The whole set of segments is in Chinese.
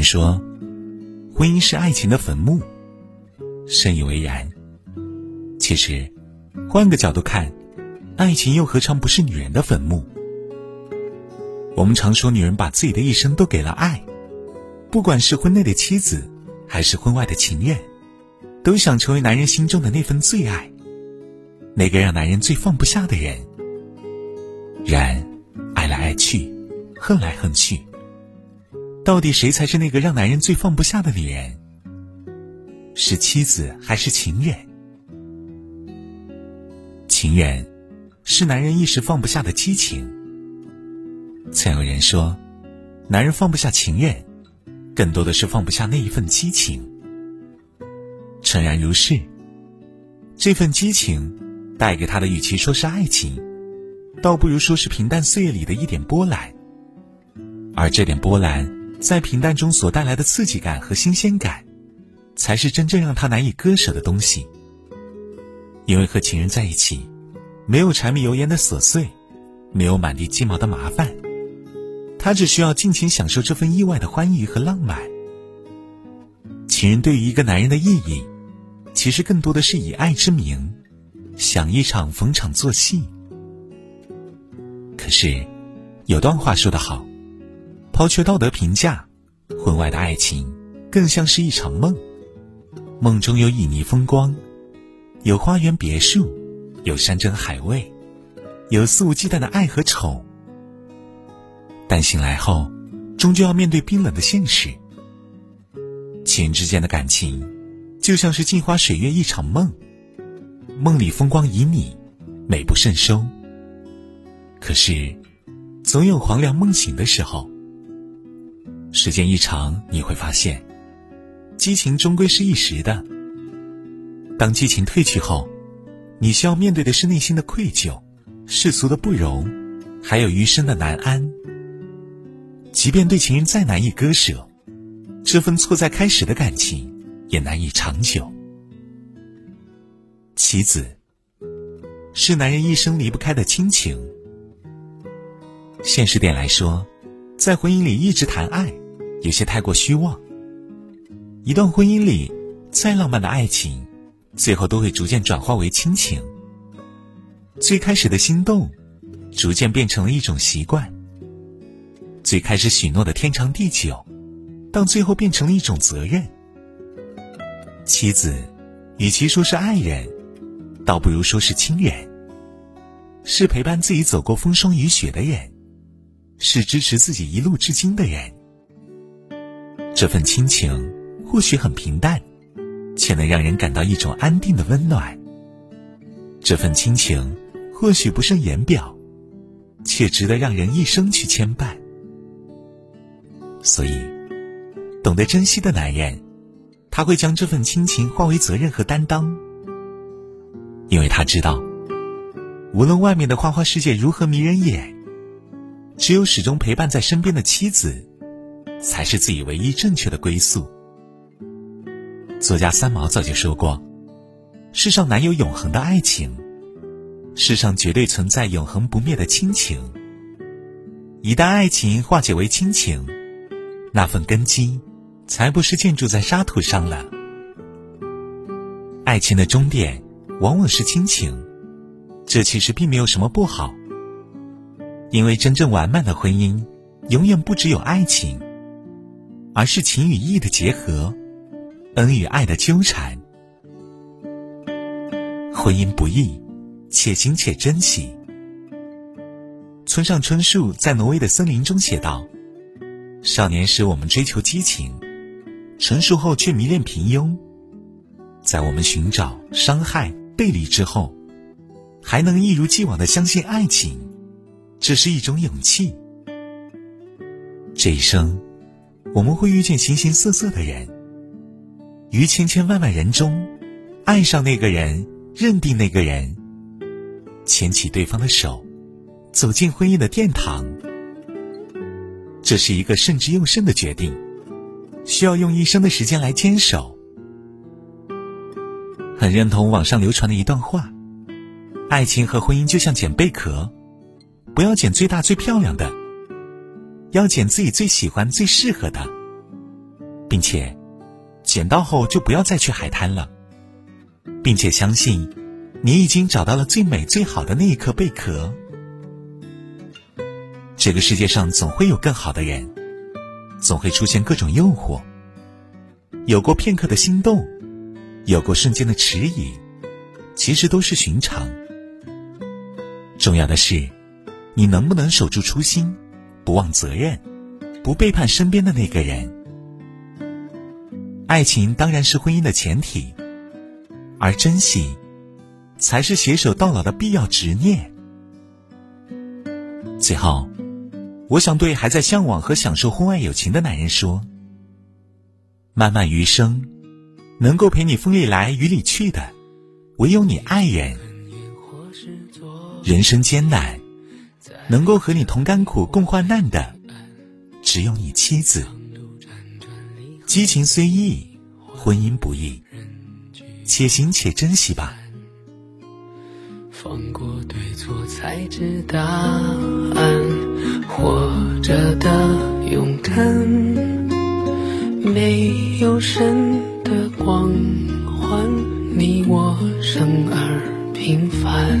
人说，婚姻是爱情的坟墓，深以为然。其实，换个角度看，爱情又何尝不是女人的坟墓？我们常说，女人把自己的一生都给了爱，不管是婚内的妻子，还是婚外的情人，都想成为男人心中的那份最爱，那个让男人最放不下的人。然，爱来爱去，恨来恨去。到底谁才是那个让男人最放不下的女人？是妻子还是情人？情人是男人一时放不下的激情。曾有人说，男人放不下情人，更多的是放不下那一份激情。诚然如是，这份激情带给他的，与其说是爱情，倒不如说是平淡岁月里的一点波澜。而这点波澜。在平淡中所带来的刺激感和新鲜感，才是真正让他难以割舍的东西。因为和情人在一起，没有柴米油盐的琐碎，没有满地鸡毛的麻烦，他只需要尽情享受这份意外的欢愉和浪漫。情人对于一个男人的意义，其实更多的是以爱之名，想一场逢场作戏。可是，有段话说得好。抛却道德评价，婚外的爱情更像是一场梦。梦中有旖旎风光，有花园别墅，有山珍海味，有肆无忌惮的爱和宠。但醒来后，终究要面对冰冷的现实。情人之间的感情，就像是镜花水月一场梦，梦里风光旖旎，美不胜收。可是，总有黄粱梦醒的时候。时间一长，你会发现，激情终归是一时的。当激情褪去后，你需要面对的是内心的愧疚、世俗的不容，还有余生的难安。即便对情人再难以割舍，这份错在开始的感情也难以长久。妻子是男人一生离不开的亲情。现实点来说，在婚姻里一直谈爱。有些太过虚妄。一段婚姻里，再浪漫的爱情，最后都会逐渐转化为亲情。最开始的心动，逐渐变成了一种习惯。最开始许诺的天长地久，到最后变成了一种责任。妻子，与其说是爱人，倒不如说是亲人。是陪伴自己走过风霜雨雪的人，是支持自己一路至今的人。这份亲情或许很平淡，却能让人感到一种安定的温暖。这份亲情或许不胜言表，却值得让人一生去牵绊。所以，懂得珍惜的男人，他会将这份亲情化为责任和担当，因为他知道，无论外面的花花世界如何迷人眼，只有始终陪伴在身边的妻子。才是自己唯一正确的归宿。作家三毛早就说过：“世上难有永恒的爱情，世上绝对存在永恒不灭的亲情。一旦爱情化解为亲情，那份根基才不是建筑在沙土上了。爱情的终点往往是亲情，这其实并没有什么不好，因为真正完满的婚姻，永远不只有爱情。”而是情与义的结合，恩与爱的纠缠。婚姻不易，且行且珍惜。村上春树在挪威的森林中写道：“少年时我们追求激情，成熟后却迷恋平庸。在我们寻找、伤害、背离之后，还能一如既往的相信爱情，这是一种勇气。这一生。”我们会遇见形形色色的人，于千千万万人中，爱上那个人，认定那个人，牵起对方的手，走进婚姻的殿堂。这是一个慎之又慎的决定，需要用一生的时间来坚守。很认同网上流传的一段话：爱情和婚姻就像捡贝壳，不要捡最大最漂亮的。要捡自己最喜欢、最适合的，并且捡到后就不要再去海滩了，并且相信你已经找到了最美最好的那一颗贝壳。这个世界上总会有更好的人，总会出现各种诱惑。有过片刻的心动，有过瞬间的迟疑，其实都是寻常。重要的是，你能不能守住初心，不忘责任，不背叛身边的那个人。爱情当然是婚姻的前提，而珍惜，才是携手到老的必要执念。最后，我想对还在向往和享受婚外友情的男人说：漫漫余生，能够陪你风里来雨里去的，唯有你爱人。人生艰难，能够和你同甘苦共患难的，只有你妻子。激情虽易，婚姻不易，且行且珍惜吧。放过对错，才知答案。活着的勇敢，没有神的光环，你我生而平凡，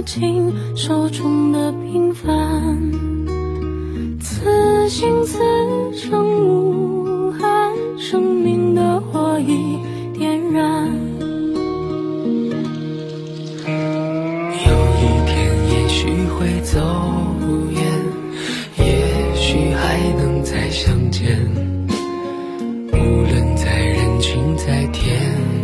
握紧手中的平凡。此心此生无憾，生命的火已点燃。有一天也许会走远，也许还能再相见。无论在人群在天。